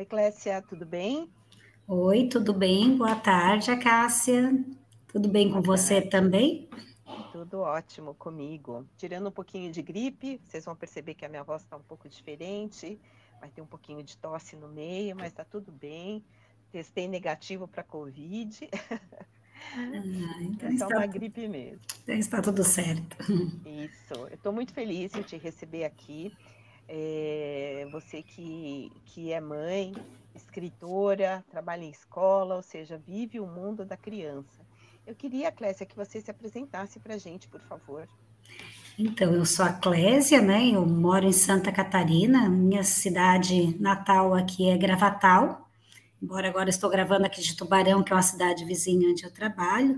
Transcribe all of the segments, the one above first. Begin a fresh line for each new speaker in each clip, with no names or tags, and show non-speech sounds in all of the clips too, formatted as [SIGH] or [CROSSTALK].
Oi, Clécia, tudo bem?
Oi, tudo bem? Boa tarde, Cássia. Tudo bem Boa com tarde. você também?
Tudo ótimo comigo. Tirando um pouquinho de gripe, vocês vão perceber que a minha voz está um pouco diferente, vai ter um pouquinho de tosse no meio, mas está tudo bem. Testei negativo para Covid. [LAUGHS] Ah, então é só uma gripe mesmo.
Então está tudo certo.
Isso. Eu estou muito feliz em te receber aqui. É, você que, que é mãe, escritora, trabalha em escola, ou seja, vive o mundo da criança. Eu queria, Clésia, que você se apresentasse para a gente, por favor.
Então, eu sou a Clésia, né? Eu moro em Santa Catarina, minha cidade natal aqui é Gravatal, embora agora estou gravando aqui de Tubarão, que é uma cidade vizinha onde eu trabalho,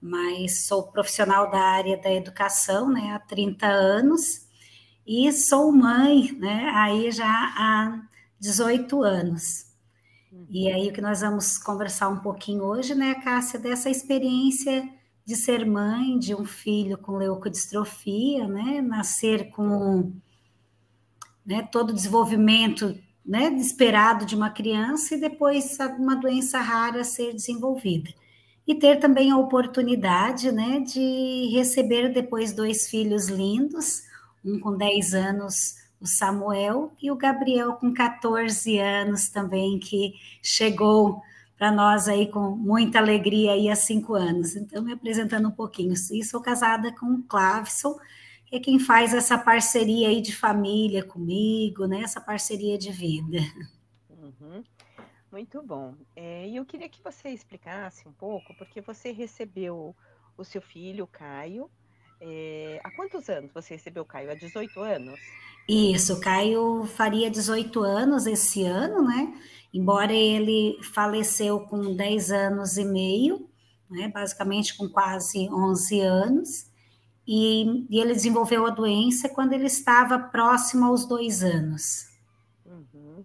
mas sou profissional da área da educação, né, há 30 anos, e sou mãe, né, aí já há 18 anos. E aí o que nós vamos conversar um pouquinho hoje, né, Cássia, dessa experiência de ser mãe de um filho com leucodistrofia, né, nascer com né, todo o desenvolvimento né, esperado de uma criança e depois uma doença rara ser desenvolvida. E ter também a oportunidade né, de receber depois dois filhos lindos, um com 10 anos, o Samuel, e o Gabriel com 14 anos também, que chegou para nós aí com muita alegria aí há cinco anos. Então, me apresentando um pouquinho. E sou casada com o Clavson, é quem faz essa parceria aí de família comigo, né? Essa parceria de vida.
Uhum. Muito bom. É, e eu queria que você explicasse um pouco, porque você recebeu o seu filho, o Caio. É, há quantos anos você recebeu o Caio? Há 18 anos?
Isso, o Caio faria 18 anos esse ano, né? Embora ele faleceu com 10 anos e meio, né? basicamente com quase 11 anos e, e, ele desenvolveu a doença quando ele estava próximo aos dois anos.
Uhum.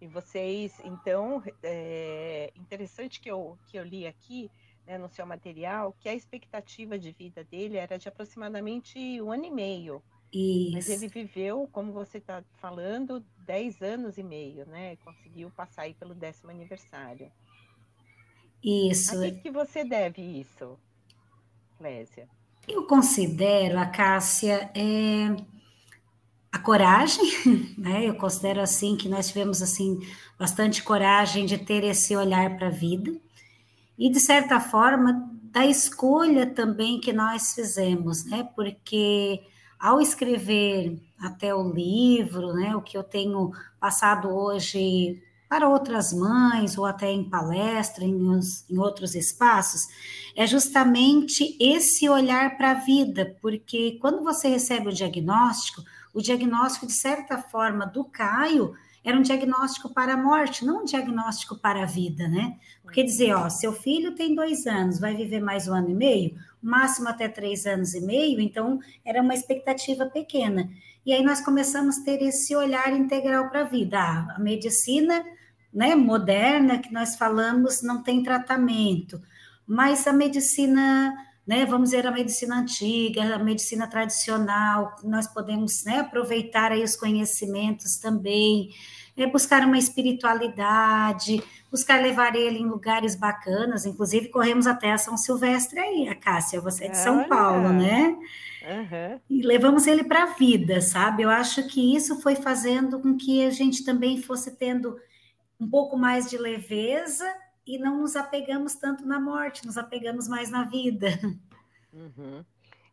E vocês, então, é interessante que eu, que eu li aqui né, no seu material que a expectativa de vida dele era de aproximadamente um ano e meio. Isso. Mas ele viveu, como você está falando, dez anos e meio, né? Conseguiu passar aí pelo décimo aniversário.
Isso.
A que, que você deve isso, Clésia?
Eu considero a Cássia é, a coragem, [LAUGHS] né? Eu considero assim que nós tivemos assim bastante coragem de ter esse olhar para a vida e de certa forma da escolha também que nós fizemos, né? Porque ao escrever até o livro, né, o que eu tenho passado hoje para outras mães ou até em palestra, em, em outros espaços, é justamente esse olhar para a vida, porque quando você recebe o diagnóstico, o diagnóstico, de certa forma, do Caio era um diagnóstico para a morte, não um diagnóstico para a vida, né? Porque dizer, ó, seu filho tem dois anos, vai viver mais um ano e meio, máximo até três anos e meio, então era uma expectativa pequena. E aí nós começamos a ter esse olhar integral para a vida. Ah, a medicina né, moderna que nós falamos não tem tratamento, mas a medicina, né, vamos dizer, a medicina antiga, a medicina tradicional, nós podemos né, aproveitar aí os conhecimentos também, é, buscar uma espiritualidade, buscar levar ele em lugares bacanas, inclusive corremos até a São Silvestre aí, a Cássia, você é de São Paulo, né? Uhum. E levamos ele para a vida, sabe? Eu acho que isso foi fazendo com que a gente também fosse tendo um pouco mais de leveza e não nos apegamos tanto na morte, nos apegamos mais na vida.
Uhum.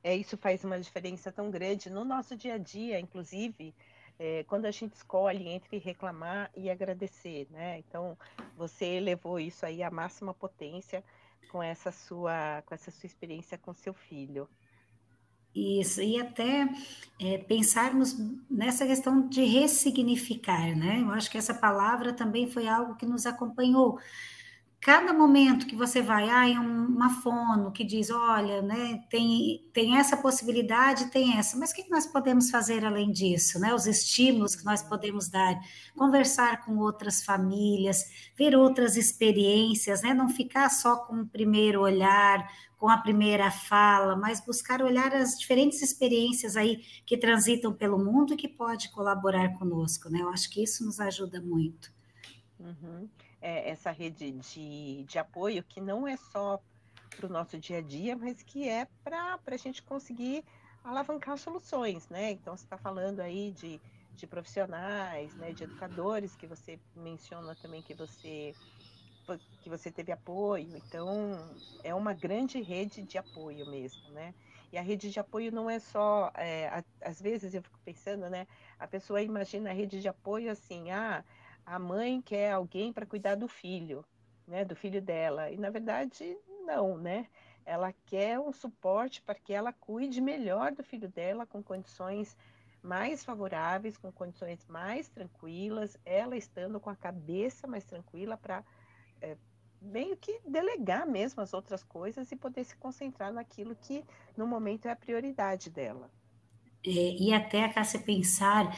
É, isso faz uma diferença tão grande no nosso dia a dia, inclusive, é, quando a gente escolhe entre reclamar e agradecer, né? Então, você levou isso aí à máxima potência com essa sua, com essa sua experiência com seu filho.
Isso, e até é, pensarmos nessa questão de ressignificar, né? Eu acho que essa palavra também foi algo que nos acompanhou. Cada momento que você vai, ah, em uma fono que diz, olha, né, tem, tem essa possibilidade, tem essa, mas o que nós podemos fazer além disso, né? Os estímulos que nós podemos dar, conversar com outras famílias, ver outras experiências, né? Não ficar só com o primeiro olhar, com a primeira fala, mas buscar olhar as diferentes experiências aí que transitam pelo mundo e que pode colaborar conosco, né? Eu acho que isso nos ajuda muito.
Uhum. É, essa rede de, de apoio que não é só para o nosso dia a dia, mas que é para a gente conseguir alavancar soluções, né? Então, você está falando aí de, de profissionais, né, de educadores, que você menciona também que você que você teve apoio, então é uma grande rede de apoio mesmo, né? E a rede de apoio não é só, é, a, às vezes eu fico pensando, né? A pessoa imagina a rede de apoio assim, ah, a mãe quer alguém para cuidar do filho, né? Do filho dela. E na verdade, não, né? Ela quer um suporte para que ela cuide melhor do filho dela com condições mais favoráveis, com condições mais tranquilas, ela estando com a cabeça mais tranquila para é, meio que delegar mesmo as outras coisas e poder se concentrar naquilo que no momento é a prioridade dela.
É, e até a Cássia pensar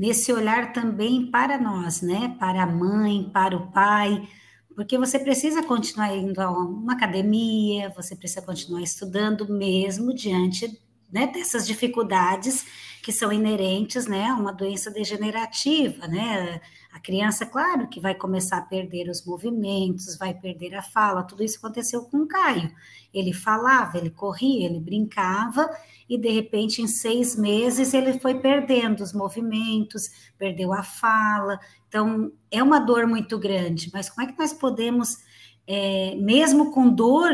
nesse olhar também para nós, né? Para a mãe, para o pai, porque você precisa continuar indo a uma academia, você precisa continuar estudando mesmo diante né, dessas dificuldades que são inerentes né, a uma doença degenerativa, né? A criança, claro, que vai começar a perder os movimentos, vai perder a fala, tudo isso aconteceu com o Caio. Ele falava, ele corria, ele brincava, e de repente, em seis meses, ele foi perdendo os movimentos, perdeu a fala. Então, é uma dor muito grande, mas como é que nós podemos, é, mesmo com dor,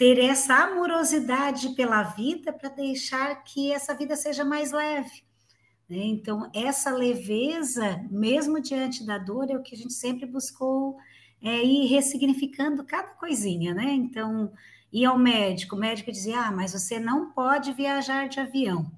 ter essa amorosidade pela vida para deixar que essa vida seja mais leve? Né? Então, essa leveza, mesmo diante da dor, é o que a gente sempre buscou é, ir ressignificando cada coisinha, né? Então, ir ao médico, o médico dizia, ah, mas você não pode viajar de avião.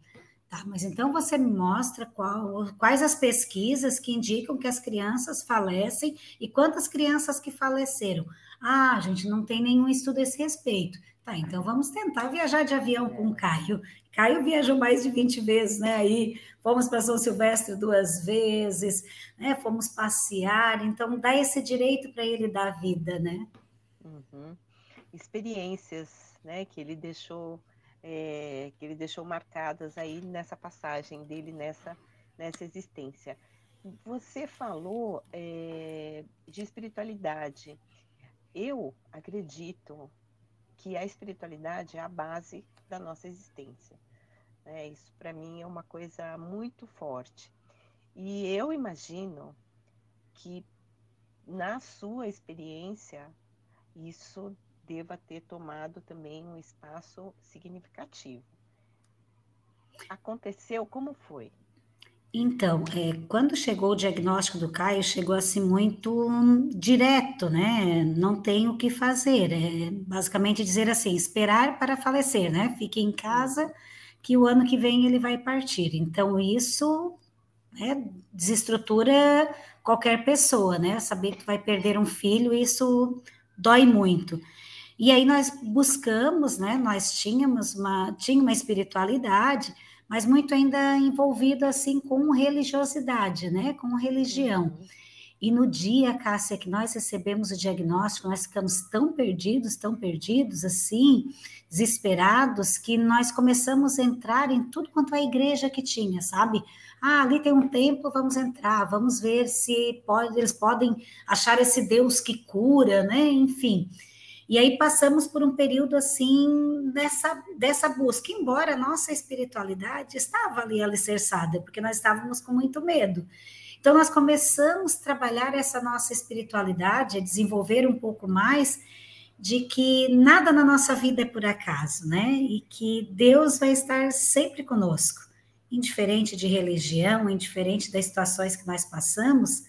Tá, mas então você me mostra qual, quais as pesquisas que indicam que as crianças falecem e quantas crianças que faleceram. Ah, gente não tem nenhum estudo a esse respeito. Tá, então vamos tentar viajar de avião com o Caio. Caio viajou mais de 20 vezes, né? Aí fomos para São Silvestre duas vezes, né? Fomos passear, então dá esse direito para ele da vida, né?
Uhum. Experiências, né? Que ele deixou, é, que ele deixou marcadas aí nessa passagem dele nessa nessa existência. Você falou é, de espiritualidade. Eu acredito que a espiritualidade é a base da nossa existência. Né? Isso para mim é uma coisa muito forte. E eu imagino que na sua experiência isso deva ter tomado também um espaço significativo. Aconteceu como foi?
Então, é, quando chegou o diagnóstico do Caio, chegou assim muito hum, direto, né? Não tem o que fazer. É basicamente dizer assim: esperar para falecer, né? Fique em casa, que o ano que vem ele vai partir. Então, isso né, desestrutura qualquer pessoa, né? Saber que vai perder um filho, isso dói muito. E aí nós buscamos, né? Nós tínhamos uma, tinha uma espiritualidade mas muito ainda envolvido assim com religiosidade, né? Com religião. Uhum. E no dia, Cássia, que nós recebemos o diagnóstico, nós ficamos tão perdidos, tão perdidos, assim, desesperados, que nós começamos a entrar em tudo quanto a igreja que tinha, sabe? Ah, ali tem um templo, vamos entrar, vamos ver se pode, eles podem achar esse Deus que cura, né? Enfim. E aí passamos por um período assim dessa, dessa busca, embora a nossa espiritualidade estava ali alicerçada, porque nós estávamos com muito medo. Então nós começamos a trabalhar essa nossa espiritualidade, a desenvolver um pouco mais de que nada na nossa vida é por acaso, né? E que Deus vai estar sempre conosco, indiferente de religião, indiferente das situações que nós passamos,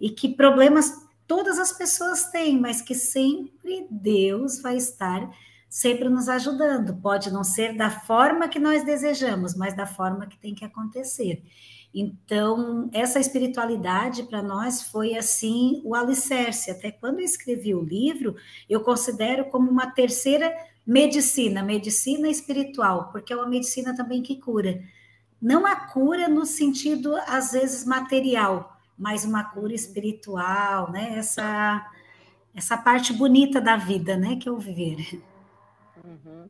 e que problemas todas as pessoas têm, mas que sempre Deus vai estar sempre nos ajudando. Pode não ser da forma que nós desejamos, mas da forma que tem que acontecer. Então, essa espiritualidade para nós foi assim o alicerce. Até quando eu escrevi o livro, eu considero como uma terceira medicina, medicina espiritual, porque é uma medicina também que cura. Não a cura no sentido, às vezes, material, mais uma cura espiritual, né? Essa, essa parte bonita da vida, né? Que é o viver.
Uhum.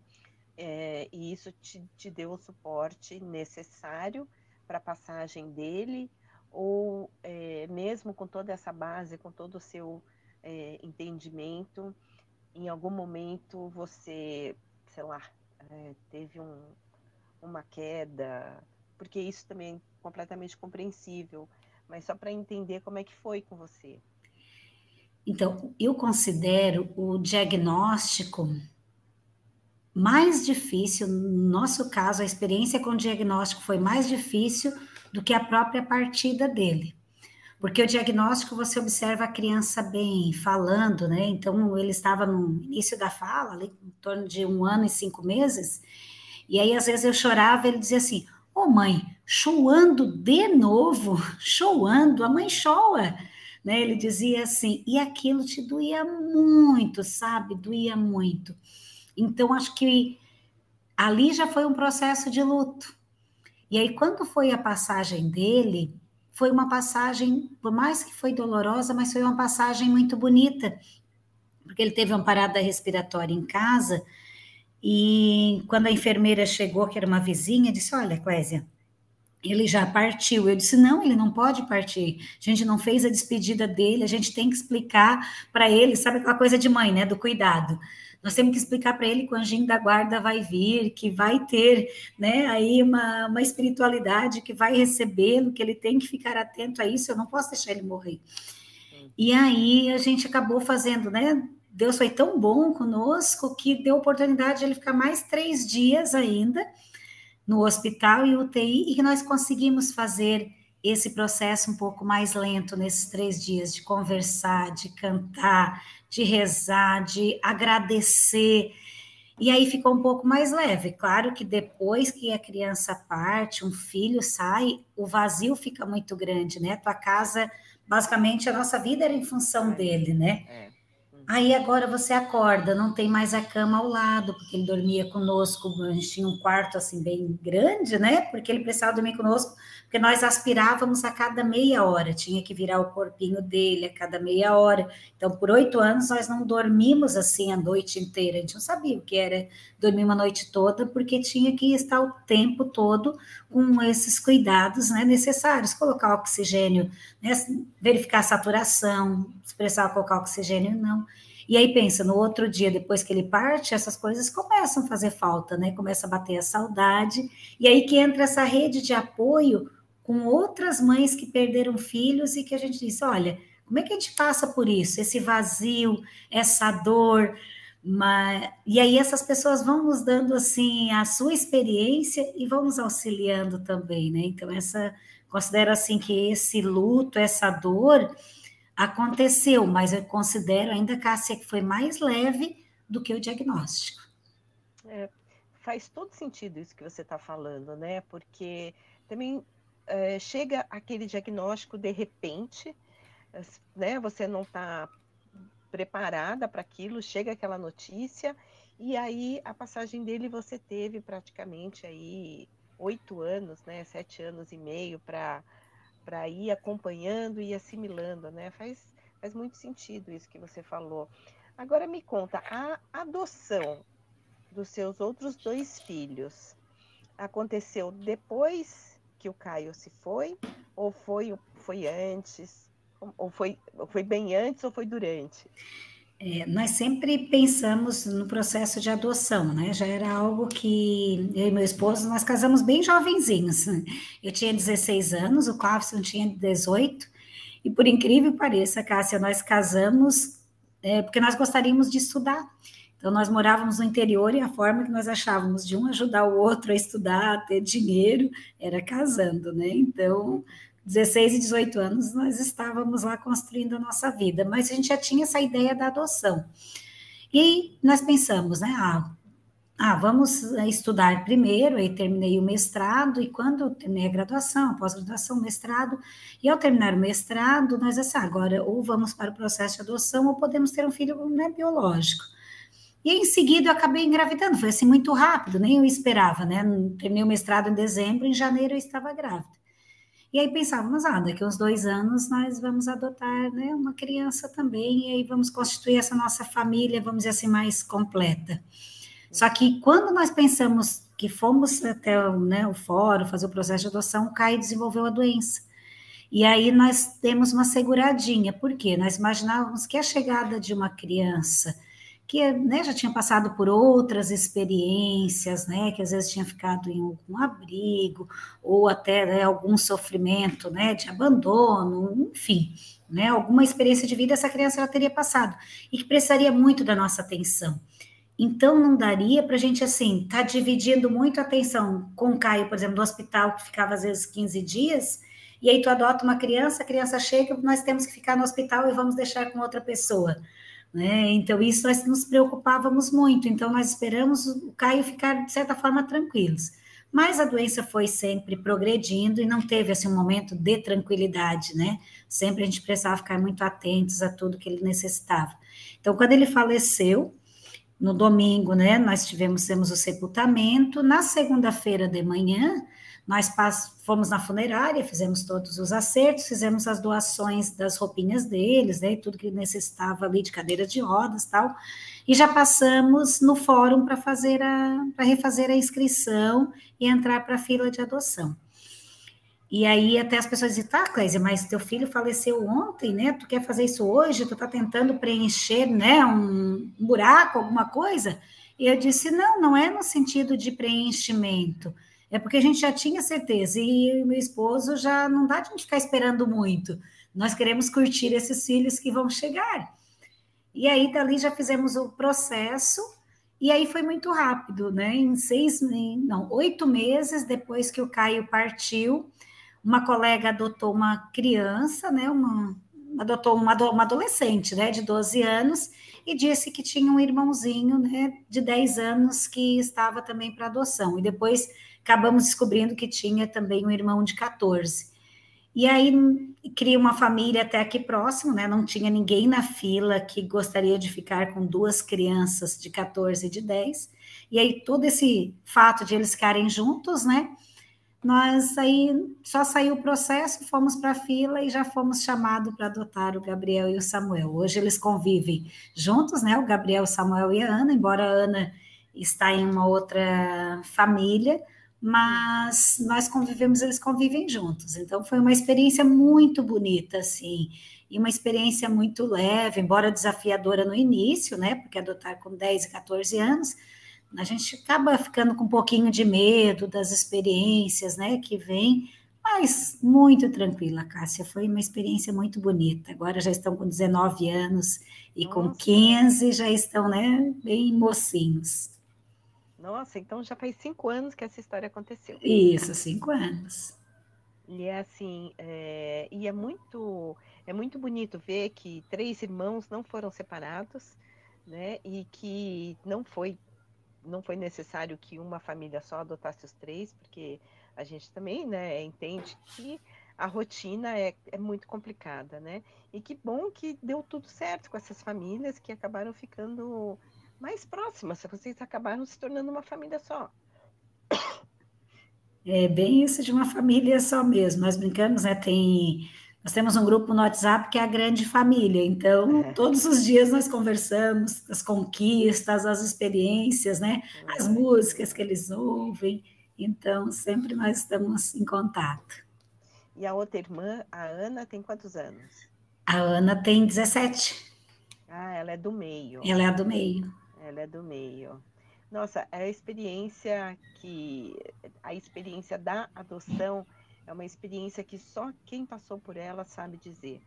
É, e isso te, te deu o suporte necessário para a passagem dele, ou é, mesmo com toda essa base, com todo o seu é, entendimento, em algum momento você, sei lá, é, teve um, uma queda, porque isso também é completamente compreensível, mas só para entender como é que foi com você.
Então, eu considero o diagnóstico mais difícil, no nosso caso, a experiência com o diagnóstico foi mais difícil do que a própria partida dele. Porque o diagnóstico você observa a criança bem falando, né? Então ele estava no início da fala, ali, em torno de um ano e cinco meses, e aí às vezes eu chorava, ele dizia assim: Ô oh, mãe, choando de novo, [LAUGHS] choando, a mãe choa. Né? Ele dizia assim, e aquilo te doía muito, sabe? Doía muito. Então, acho que ali já foi um processo de luto. E aí, quando foi a passagem dele, foi uma passagem, por mais que foi dolorosa, mas foi uma passagem muito bonita, porque ele teve uma parada respiratória em casa, e quando a enfermeira chegou, que era uma vizinha, disse: Olha, Clésia, ele já partiu. Eu disse: não, ele não pode partir. A gente não fez a despedida dele, a gente tem que explicar para ele, sabe aquela coisa de mãe, né? Do cuidado. Nós temos que explicar para ele que o anjinho da guarda vai vir, que vai ter né, aí uma, uma espiritualidade que vai recebê-lo, que ele tem que ficar atento a isso, eu não posso deixar ele morrer. E aí a gente acabou fazendo, né? Deus foi tão bom conosco que deu oportunidade de ele ficar mais três dias ainda no hospital e UTI, e que nós conseguimos fazer esse processo um pouco mais lento nesses três dias, de conversar, de cantar, de rezar, de agradecer. E aí ficou um pouco mais leve. Claro que depois que a criança parte, um filho sai, o vazio fica muito grande, né? Tua casa, basicamente, a nossa vida era em função é. dele, né? É. Aí agora você acorda, não tem mais a cama ao lado, porque ele dormia conosco, a gente tinha um quarto assim bem grande, né? Porque ele precisava dormir conosco, porque nós aspirávamos a cada meia hora, tinha que virar o corpinho dele a cada meia hora. Então, por oito anos, nós não dormimos assim a noite inteira, a gente não sabia o que era dormir uma noite toda, porque tinha que estar o tempo todo com esses cuidados né, necessários, colocar oxigênio, né, verificar a saturação, se precisava colocar oxigênio, não. E aí pensa, no outro dia, depois que ele parte, essas coisas começam a fazer falta, né? Começa a bater a saudade, e aí que entra essa rede de apoio com outras mães que perderam filhos e que a gente diz, olha, como é que a gente passa por isso? Esse vazio, essa dor, mas, e aí essas pessoas vão nos dando assim a sua experiência e vão nos auxiliando também, né? Então essa considero assim que esse luto, essa dor aconteceu, mas eu considero ainda Cássia que foi mais leve do que o diagnóstico.
É, faz todo sentido isso que você está falando, né? Porque também é, chega aquele diagnóstico de repente, né? Você não está preparada para aquilo, chega aquela notícia, e aí a passagem dele você teve praticamente aí oito anos, né, sete anos e meio para para ir acompanhando e assimilando, né? Faz, faz muito sentido isso que você falou. Agora me conta, a adoção dos seus outros dois filhos aconteceu depois que o Caio se foi ou foi, foi antes? Ou foi, foi bem antes ou foi durante?
É, nós sempre pensamos no processo de adoção, né? Já era algo que eu e meu esposo, nós casamos bem jovenzinhos. Eu tinha 16 anos, o Cláudio tinha 18, e por incrível que pareça, Cássia, nós casamos é, porque nós gostaríamos de estudar. Então, nós morávamos no interior e a forma que nós achávamos de um ajudar o outro a estudar, a ter dinheiro, era casando, né? Então, 16 e 18 anos, nós estávamos lá construindo a nossa vida, mas a gente já tinha essa ideia da adoção. E nós pensamos, né? Ah, ah vamos estudar primeiro, aí terminei o mestrado, e quando terminei a graduação, pós-graduação, mestrado, e ao terminar o mestrado, nós assim, agora ou vamos para o processo de adoção, ou podemos ter um filho né, biológico. E em seguida eu acabei engravidando, foi assim muito rápido, nem eu esperava, né? Terminei o mestrado em dezembro, em janeiro eu estava grávida. E aí pensávamos, ah, daqui uns dois anos nós vamos adotar né, uma criança também, e aí vamos constituir essa nossa família, vamos dizer assim, mais completa. Só que quando nós pensamos que fomos até né, o fórum fazer o processo de adoção, o Caio desenvolveu a doença. E aí nós temos uma seguradinha, porque nós imaginávamos que a chegada de uma criança que né, já tinha passado por outras experiências, né, que às vezes tinha ficado em algum abrigo, ou até né, algum sofrimento né, de abandono, enfim, né, alguma experiência de vida essa criança já teria passado, e que precisaria muito da nossa atenção. Então, não daria para a gente, assim, estar tá dividindo muito a atenção com o Caio, por exemplo, do hospital, que ficava às vezes 15 dias, e aí tu adota uma criança, a criança chega, nós temos que ficar no hospital e vamos deixar com outra pessoa. Né? Então, isso nós nos preocupávamos muito. Então, nós esperamos o Caio ficar, de certa forma, tranquilos. Mas a doença foi sempre progredindo e não teve assim, um momento de tranquilidade, né? Sempre a gente precisava ficar muito atentos a tudo que ele necessitava. Então, quando ele faleceu, no domingo, né, nós tivemos temos o sepultamento. Na segunda-feira de manhã, nós fomos na funerária, fizemos todos os acertos, fizemos as doações das roupinhas deles, né, tudo que necessitava ali de cadeira de rodas, tal. E já passamos no fórum para fazer a para refazer a inscrição e entrar para a fila de adoção. E aí até as pessoas dizem, tá, Clésia, mas teu filho faleceu ontem, né? Tu quer fazer isso hoje? Tu tá tentando preencher, né, um buraco, alguma coisa? E eu disse, não, não é no sentido de preenchimento é porque a gente já tinha certeza, e meu esposo já não dá de a gente ficar esperando muito. Nós queremos curtir esses filhos que vão chegar. E aí, dali já fizemos o processo, e aí foi muito rápido, né? Em seis, não, oito meses depois que o Caio partiu, uma colega adotou uma criança, né? Uma, adotou uma, uma adolescente, né? De 12 anos, e disse que tinha um irmãozinho, né? De 10 anos que estava também para adoção. E depois acabamos descobrindo que tinha também um irmão de 14. E aí cria uma família até aqui próximo, né? Não tinha ninguém na fila que gostaria de ficar com duas crianças de 14 e de 10. E aí todo esse fato de eles ficarem juntos, né? Nós aí só saiu o processo, fomos para a fila e já fomos chamados para adotar o Gabriel e o Samuel. Hoje eles convivem juntos, né? O Gabriel, o Samuel e a Ana, embora a Ana está em uma outra família, mas nós convivemos, eles convivem juntos. Então foi uma experiência muito bonita, assim, e uma experiência muito leve, embora desafiadora no início, né? Porque adotar com 10 e 14 anos, a gente acaba ficando com um pouquinho de medo das experiências, né, que vem, mas muito tranquila, Cássia. Foi uma experiência muito bonita. Agora já estão com 19 anos e Nossa. com 15 já estão, né, bem mocinhos.
Nossa, então já faz cinco anos que essa história aconteceu.
Isso, cinco anos.
E é assim, é, e é muito, é muito bonito ver que três irmãos não foram separados, né? E que não foi, não foi necessário que uma família só adotasse os três, porque a gente também, né, entende que a rotina é, é muito complicada, né? E que bom que deu tudo certo com essas famílias que acabaram ficando mais próximas, vocês acabaram se tornando uma família só.
É bem isso de uma família só mesmo. Nós brincamos, né? Tem, nós temos um grupo no WhatsApp que é a grande família. Então, é. todos os dias nós conversamos as conquistas, as experiências, né? É. As músicas que eles ouvem. Então, sempre nós estamos em contato.
E a outra irmã, a Ana, tem quantos anos?
A Ana tem 17.
Ah, ela é do meio.
Ela é a do meio.
Ela é do meio. Nossa, a experiência que a experiência da adoção é uma experiência que só quem passou por ela sabe dizer,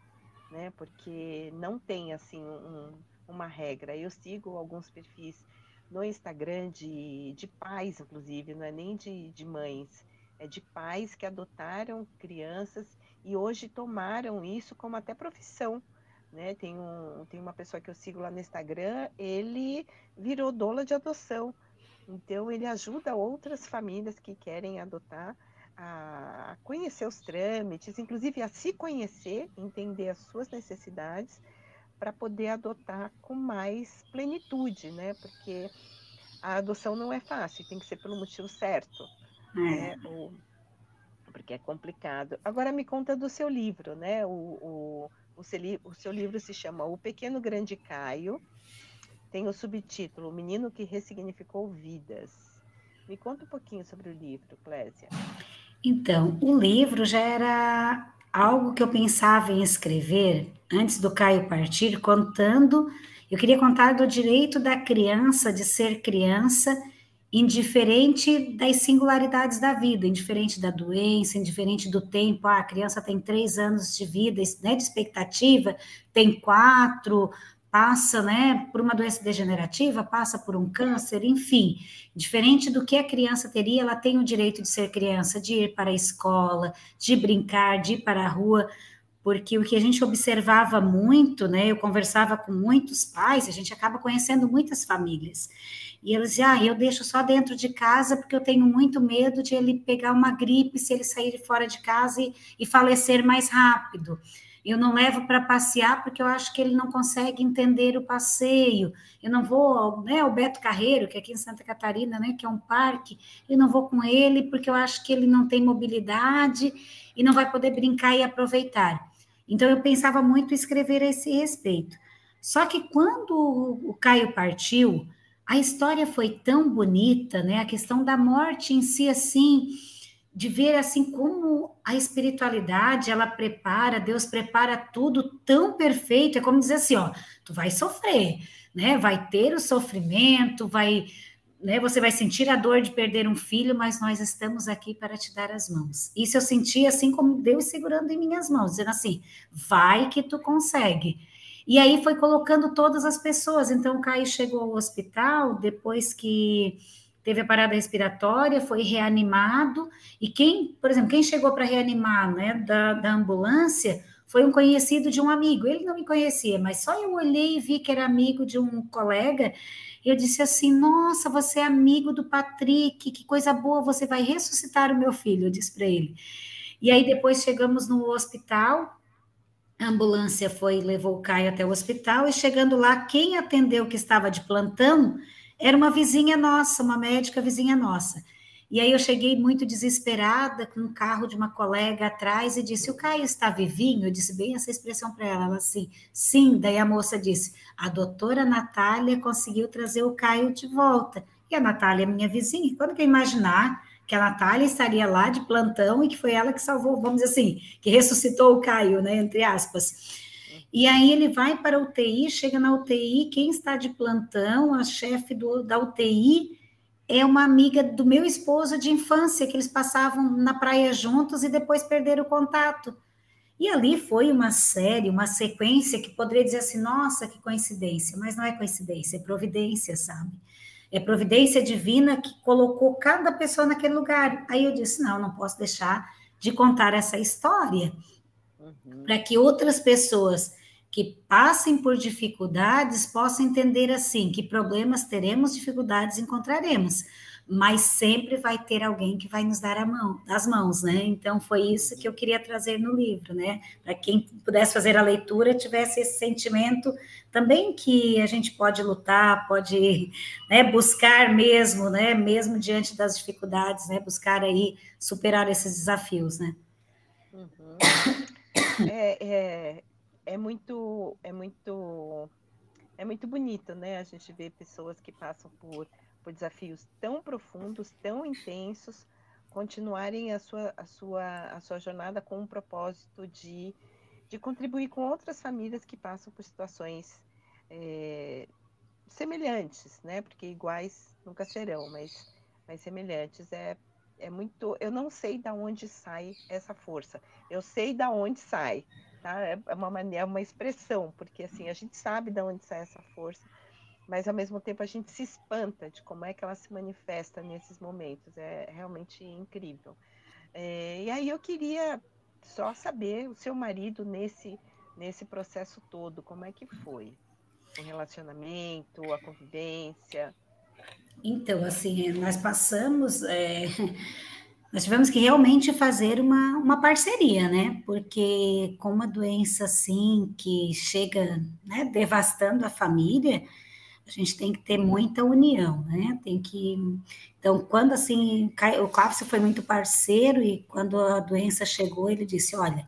né? Porque não tem assim um, uma regra. Eu sigo alguns perfis no Instagram de, de pais, inclusive, não é nem de, de mães, é de pais que adotaram crianças e hoje tomaram isso como até profissão né? Tem, um, tem uma pessoa que eu sigo lá no Instagram, ele virou doula de adoção. Então, ele ajuda outras famílias que querem adotar a conhecer os trâmites, inclusive a se conhecer, entender as suas necessidades, para poder adotar com mais plenitude, né? Porque a adoção não é fácil, tem que ser pelo motivo certo, é. né? Ou, porque é complicado. Agora me conta do seu livro, né? O, o o seu, o seu livro se chama O Pequeno Grande Caio. Tem o subtítulo O Menino que Ressignificou Vidas. Me conta um pouquinho sobre o livro, Clésia.
Então, o livro já era algo que eu pensava em escrever antes do Caio partir, contando. Eu queria contar do direito da criança de ser criança, indiferente das singularidades da vida, indiferente da doença, indiferente do tempo. Ah, a criança tem três anos de vida, né, de expectativa, tem quatro, passa né, por uma doença degenerativa, passa por um câncer, enfim, diferente do que a criança teria, ela tem o direito de ser criança, de ir para a escola, de brincar, de ir para a rua, porque o que a gente observava muito, né, eu conversava com muitos pais, a gente acaba conhecendo muitas famílias, e eles diziam, ah, eu deixo só dentro de casa porque eu tenho muito medo de ele pegar uma gripe se ele sair fora de casa e, e falecer mais rápido. Eu não levo para passear porque eu acho que ele não consegue entender o passeio. Eu não vou né, ao Beto Carreiro, que é aqui em Santa Catarina, né, que é um parque, eu não vou com ele porque eu acho que ele não tem mobilidade e não vai poder brincar e aproveitar. Então eu pensava muito em escrever a esse respeito. Só que quando o Caio partiu, a história foi tão bonita, né? A questão da morte em si, assim, de ver assim como a espiritualidade ela prepara, Deus prepara tudo tão perfeito, é como dizer assim, ó, tu vai sofrer, né? Vai ter o sofrimento, vai, né, você vai sentir a dor de perder um filho, mas nós estamos aqui para te dar as mãos. Isso eu senti assim como Deus segurando em minhas mãos, dizendo assim: vai que tu consegue. E aí foi colocando todas as pessoas. Então o Caio chegou ao hospital depois que teve a parada respiratória, foi reanimado, e quem, por exemplo, quem chegou para reanimar, né, da, da ambulância, foi um conhecido de um amigo, ele não me conhecia, mas só eu olhei e vi que era amigo de um colega, eu disse assim, nossa, você é amigo do Patrick, que coisa boa, você vai ressuscitar o meu filho, eu disse para ele. E aí depois chegamos no hospital, a ambulância foi levou o Caio até o hospital e chegando lá, quem atendeu que estava de plantão era uma vizinha nossa, uma médica vizinha nossa. E aí eu cheguei muito desesperada com um carro de uma colega atrás e disse: "O Caio está vivinho?" Eu disse bem essa expressão para ela, ela assim: "Sim". Daí a moça disse: "A doutora Natália conseguiu trazer o Caio de volta". E a Natália é minha vizinha. Quando que eu imaginar que a Natália estaria lá de plantão e que foi ela que salvou, vamos dizer assim, que ressuscitou o Caio, né, entre aspas. E aí ele vai para a UTI, chega na UTI, quem está de plantão, a chefe do, da UTI, é uma amiga do meu esposo de infância, que eles passavam na praia juntos e depois perderam o contato. E ali foi uma série, uma sequência que poderia dizer assim, nossa, que coincidência, mas não é coincidência, é providência, sabe? É providência divina que colocou cada pessoa naquele lugar. Aí eu disse, não, não posso deixar de contar essa história, uhum. para que outras pessoas que passem por dificuldades possam entender assim que problemas teremos, dificuldades encontraremos, mas sempre vai ter alguém que vai nos dar mão, as mãos, né? Então foi isso que eu queria trazer no livro, né? Para quem pudesse fazer a leitura tivesse esse sentimento também que a gente pode lutar, pode né, buscar mesmo, né? Mesmo diante das dificuldades, né? Buscar aí superar esses desafios, né?
Uhum. É, é, é muito, é muito, é muito bonito, né? A gente vê pessoas que passam por, por desafios tão profundos, tão intensos, continuarem a sua, a sua, a sua jornada com um propósito de, de contribuir com outras famílias que passam por situações é, semelhantes, né? Porque iguais nunca serão, mas, mas semelhantes é é muito. Eu não sei da onde sai essa força. Eu sei da onde sai, tá? É, é uma maneira, uma expressão, porque assim a gente sabe de onde sai essa força, mas ao mesmo tempo a gente se espanta de como é que ela se manifesta nesses momentos. É realmente incrível. É, e aí eu queria só saber o seu marido nesse nesse processo todo, como é que foi o relacionamento, a convivência?
Então, assim, nós passamos é, [LAUGHS] nós tivemos que realmente fazer uma, uma parceria, né? Porque com uma doença assim que chega né, devastando a família, a gente tem que ter muita união, né? Tem que. Então, quando assim, o Cláudio foi muito parceiro e quando a doença chegou, ele disse: olha,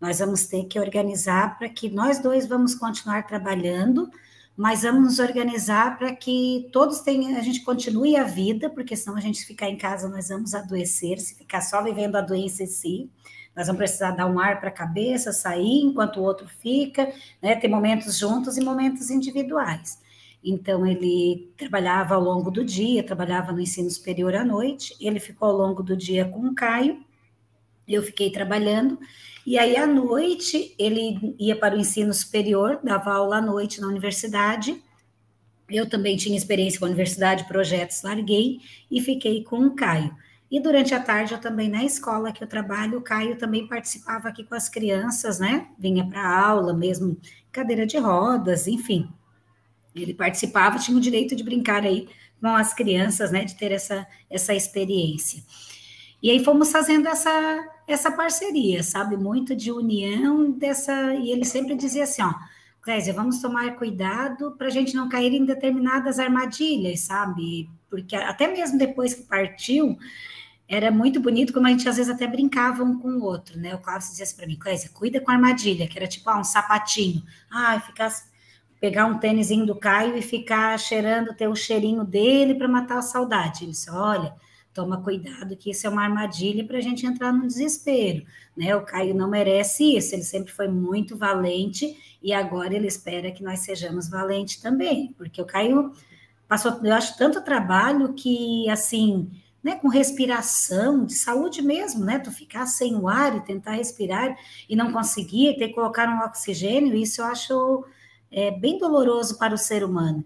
nós vamos ter que organizar para que nós dois vamos continuar trabalhando mas vamos nos organizar para que todos tenham, a gente continue a vida, porque senão a gente ficar em casa nós vamos adoecer, se ficar só vivendo a doença em si, nós vamos precisar dar um ar para a cabeça, sair enquanto o outro fica, né? Ter momentos juntos e momentos individuais. Então, ele trabalhava ao longo do dia, trabalhava no ensino superior à noite, ele ficou ao longo do dia com o Caio, eu fiquei trabalhando, e aí à noite ele ia para o ensino superior, dava aula à noite na universidade, eu também tinha experiência com a universidade, projetos, larguei e fiquei com o Caio. E durante a tarde, eu também na escola que eu trabalho, o Caio também participava aqui com as crianças, né? Vinha para aula, mesmo cadeira de rodas, enfim. Ele participava, tinha o direito de brincar aí com as crianças, né? De ter essa, essa experiência. E aí fomos fazendo essa, essa parceria, sabe? Muito de união dessa. E ele sempre dizia assim: ó, Clésia, vamos tomar cuidado para a gente não cair em determinadas armadilhas, sabe? Porque até mesmo depois que partiu, era muito bonito como a gente às vezes até brincava um com o outro, né? O Cláudio dizia assim para mim, Clésia, cuida com a armadilha, que era tipo ah, um sapatinho. Ah, ficar pegar um tênisinho do Caio e ficar cheirando, ter o cheirinho dele para matar a saudade. Ele disse, olha, toma cuidado que isso é uma armadilha para a gente entrar no desespero, né? O Caio não merece isso, ele sempre foi muito valente e agora ele espera que nós sejamos valentes também, porque o Caio passou, eu acho, tanto trabalho que, assim, né, com respiração, de saúde mesmo, né, tu ficar sem o ar e tentar respirar e não conseguir, ter que colocar um oxigênio, isso eu acho é, bem doloroso para o ser humano.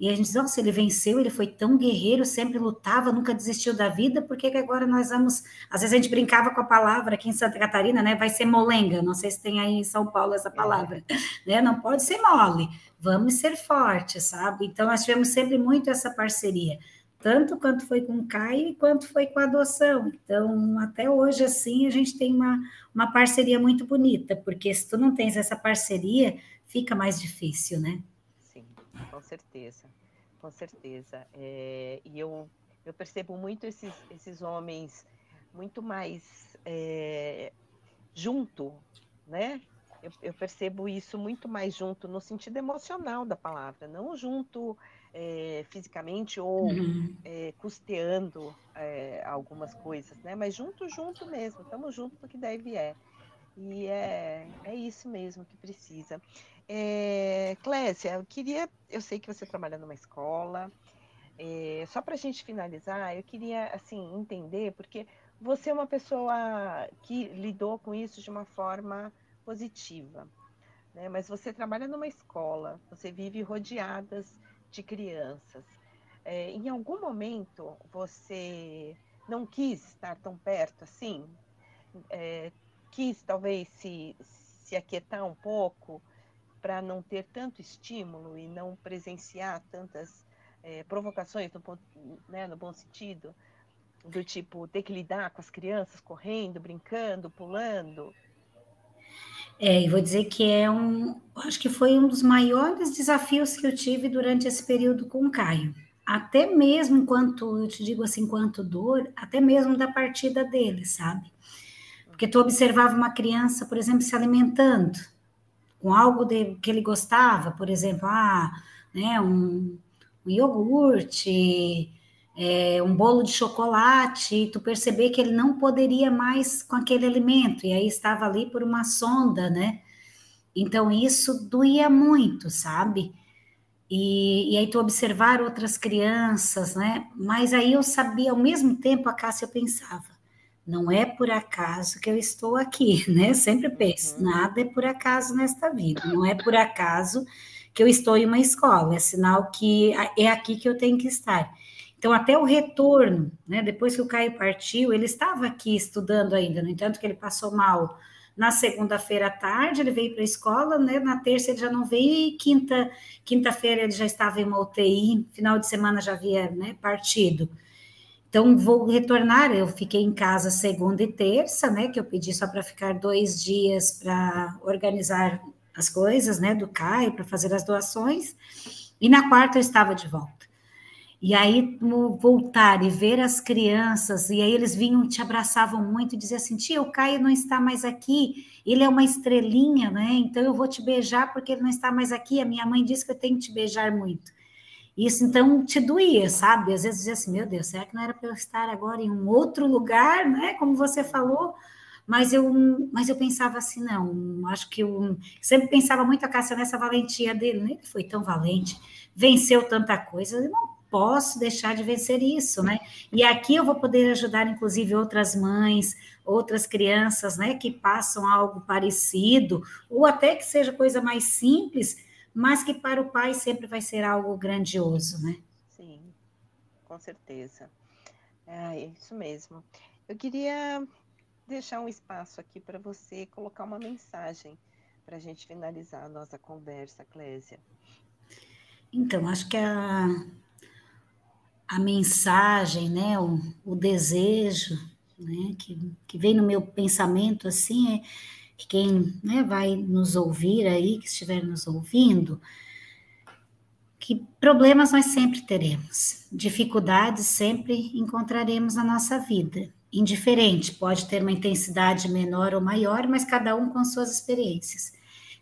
E a gente diz, nossa, ele venceu, ele foi tão guerreiro, sempre lutava, nunca desistiu da vida, por que, que agora nós vamos... Às vezes a gente brincava com a palavra aqui em Santa Catarina, né, vai ser molenga, não sei se tem aí em São Paulo essa palavra, é. né, não pode ser mole, vamos ser fortes, sabe? Então, nós tivemos sempre muito essa parceria, tanto quanto foi com o Caio, quanto foi com a adoção. Então, até hoje, assim, a gente tem uma, uma parceria muito bonita, porque se tu não tens essa parceria, fica mais difícil, né?
Sim, com certeza, com certeza. É, e eu, eu percebo muito esses, esses homens muito mais é, junto, né? Eu, eu, percebo isso muito mais junto no sentido emocional da palavra, não junto é, fisicamente ou uhum. é, custeando é, algumas coisas, né? Mas junto, junto mesmo, estamos juntos no que deve é. E é, é isso mesmo que precisa. É, Clécia, eu queria, eu sei que você trabalha numa escola, é, só para a gente finalizar, eu queria assim entender, porque você é uma pessoa que lidou com isso de uma forma positiva, né? mas você trabalha numa escola, você vive rodeadas de crianças. É, em algum momento você não quis estar tão perto assim? É, quis talvez se, se aquietar um pouco para não ter tanto estímulo e não presenciar tantas é, provocações no, né, no bom sentido? Do tipo, ter que lidar com as crianças correndo, brincando, pulando,
é, e vou dizer que é um, acho que foi um dos maiores desafios que eu tive durante esse período com o Caio. Até mesmo enquanto, eu te digo assim, quanto dor, até mesmo da partida dele, sabe? Porque tu observava uma criança, por exemplo, se alimentando com algo de, que ele gostava, por exemplo, ah, né, um, um iogurte, é, um bolo de chocolate, e tu perceber que ele não poderia mais com aquele alimento, e aí estava ali por uma sonda, né? Então isso doía muito, sabe? E, e aí tu observar outras crianças, né? Mas aí eu sabia, ao mesmo tempo, a Cássia pensava, não é por acaso que eu estou aqui, [LAUGHS] né? Sempre penso, uhum. nada é por acaso nesta vida, não é por acaso que eu estou em uma escola, é sinal que é aqui que eu tenho que estar. Então, até o retorno, né, depois que o Caio partiu, ele estava aqui estudando ainda, no entanto que ele passou mal na segunda-feira à tarde, ele veio para a escola, né, na terça ele já não veio, e quinta, quinta-feira ele já estava em uma UTI, final de semana já havia né, partido. Então, vou retornar, eu fiquei em casa segunda e terça, né, que eu pedi só para ficar dois dias para organizar as coisas, né, do Caio, para fazer as doações, e na quarta eu estava de volta. E aí, voltar e ver as crianças, e aí eles vinham te abraçavam muito e diziam assim: tia, o Caio não está mais aqui, ele é uma estrelinha, né? Então eu vou te beijar porque ele não está mais aqui. A minha mãe disse que eu tenho que te beijar muito. Isso então te doía, sabe? Às vezes dizia assim: meu Deus, será que não era para eu estar agora em um outro lugar, né? Como você falou, mas eu, mas eu pensava assim, não, acho que eu sempre pensava muito a Cássia nessa valentia dele, né? Foi tão valente, venceu tanta coisa, eu não posso deixar de vencer isso, né? E aqui eu vou poder ajudar, inclusive, outras mães, outras crianças, né, que passam algo parecido, ou até que seja coisa mais simples, mas que para o pai sempre vai ser algo grandioso, né?
Sim, com certeza. É isso mesmo. Eu queria deixar um espaço aqui para você colocar uma mensagem para a gente finalizar a nossa conversa, Clésia.
Então, acho que a, a mensagem, né, o, o desejo, né, que, que vem no meu pensamento assim é que quem né, vai nos ouvir aí, que estiver nos ouvindo, que problemas nós sempre teremos, dificuldades sempre encontraremos na nossa vida. Indiferente, pode ter uma intensidade menor ou maior, mas cada um com suas experiências.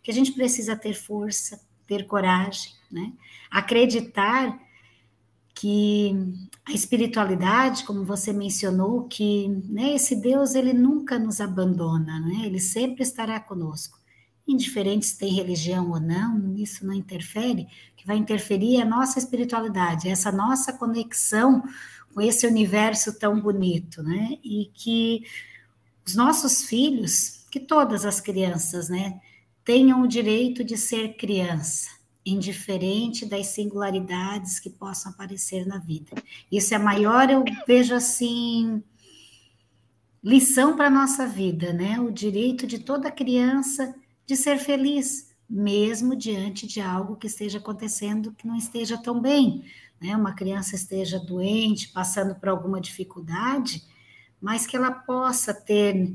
Que a gente precisa ter força, ter coragem, né? Acreditar que a espiritualidade, como você mencionou, que né, esse Deus ele nunca nos abandona, né? Ele sempre estará conosco. Indiferente se tem religião ou não, isso não interfere, que vai interferir é a nossa espiritualidade, essa nossa conexão com esse universo tão bonito, né? E que os nossos filhos, que todas as crianças, né, tenham o direito de ser criança, indiferente das singularidades que possam aparecer na vida. Isso é a maior, eu vejo assim, lição para a nossa vida, né? O direito de toda criança de ser feliz, mesmo diante de algo que esteja acontecendo que não esteja tão bem, né? Uma criança esteja doente, passando por alguma dificuldade, mas que ela possa ter,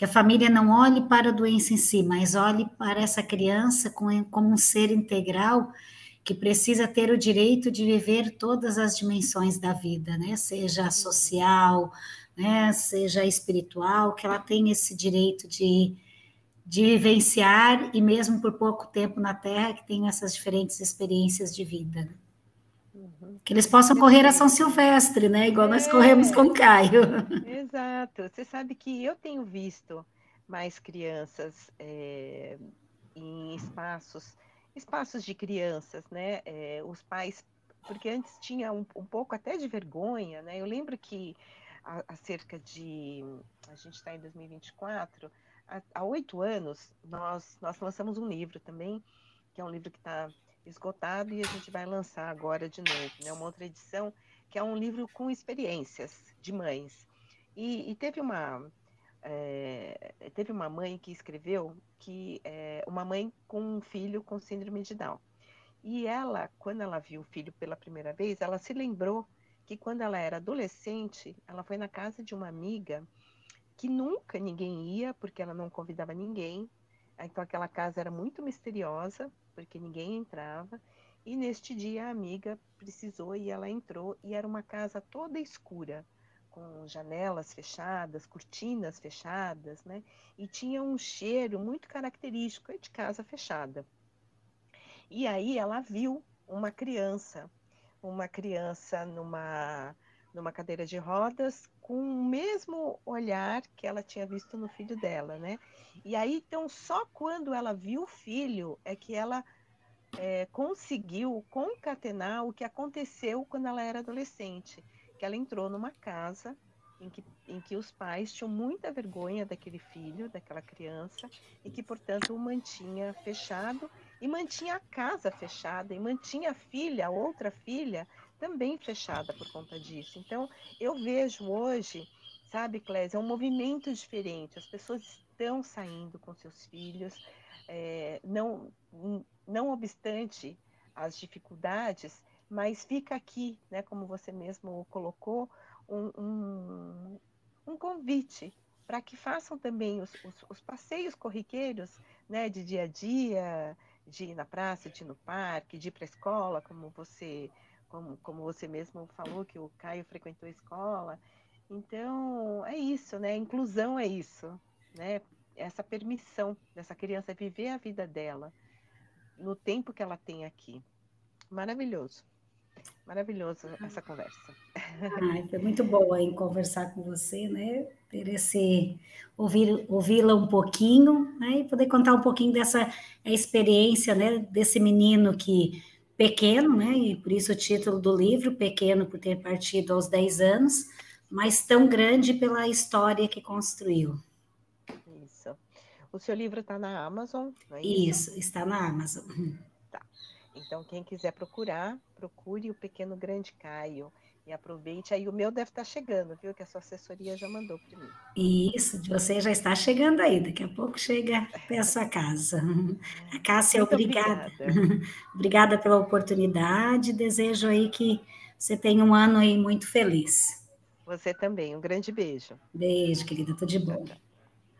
que a família não olhe para a doença em si, mas olhe para essa criança como, um ser integral que precisa ter o direito de viver todas as dimensões da vida, né? Seja social, né? Seja espiritual, que ela tenha esse direito de de vivenciar e mesmo por pouco tempo na Terra que tenham essas diferentes experiências de vida. Que eles possam correr a São Silvestre, né? Igual é. nós corremos com o Caio.
Exato. Você sabe que eu tenho visto mais crianças é, em espaços, espaços de crianças, né? É, os pais, porque antes tinha um, um, pouco até de vergonha, né? Eu lembro que há, há cerca de, a gente está em 2024 há oito anos, nós, nós lançamos um livro também, que é um livro que está esgotado e a gente vai lançar agora de novo, né? Uma outra edição, que é um livro com experiências de mães. E, e teve uma é, teve uma mãe que escreveu que é uma mãe com um filho com síndrome de Down. E ela, quando ela viu o filho pela primeira vez, ela se lembrou que quando ela era adolescente, ela foi na casa de uma amiga que nunca ninguém ia, porque ela não convidava ninguém. Então aquela casa era muito misteriosa, porque ninguém entrava. E neste dia a amiga precisou e ela entrou e era uma casa toda escura, com janelas fechadas, cortinas fechadas, né? E tinha um cheiro muito característico de casa fechada. E aí ela viu uma criança, uma criança numa numa cadeira de rodas com o mesmo olhar que ela tinha visto no filho dela, né? E aí, então, só quando ela viu o filho é que ela é, conseguiu concatenar o que aconteceu quando ela era adolescente, que ela entrou numa casa em que, em que os pais tinham muita vergonha daquele filho, daquela criança, e que, portanto, o mantinha fechado, e mantinha a casa fechada, e mantinha a filha, a outra filha, também fechada por conta disso. Então, eu vejo hoje, sabe, Clésia, é um movimento diferente. As pessoas estão saindo com seus filhos, é, não, não obstante as dificuldades, mas fica aqui, né, como você mesmo colocou, um, um, um convite para que façam também os, os, os, passeios corriqueiros né, de dia a dia, de ir na praça, de ir no parque, de ir para a escola, como você como, como você mesmo falou, que o Caio frequentou a escola. Então, é isso, né? Inclusão é isso, né? Essa permissão dessa criança viver a vida dela no tempo que ela tem aqui. Maravilhoso. Maravilhoso essa conversa.
Ai, foi muito boa em conversar com você, né? ter esse ouvir ouvi-la um pouquinho, né, e poder contar um pouquinho dessa experiência, né, desse menino que pequeno, né, e por isso o título do livro, pequeno por ter partido aos 10 anos, mas tão grande pela história que construiu.
Isso. O seu livro está na Amazon,
não é isso? Isso, está na Amazon.
Tá. Então, quem quiser procurar, procure o Pequeno Grande Caio. E aproveite aí, o meu deve estar chegando, viu? Que a sua assessoria já mandou para mim.
Isso, você já está chegando aí, daqui a pouco chega até a sua casa. A Cássia, Muito obrigada. Obrigada. [LAUGHS] obrigada pela oportunidade, desejo aí que você tenha um ano aí muito feliz.
Você também, um grande beijo.
Beijo, querida, tudo de bom.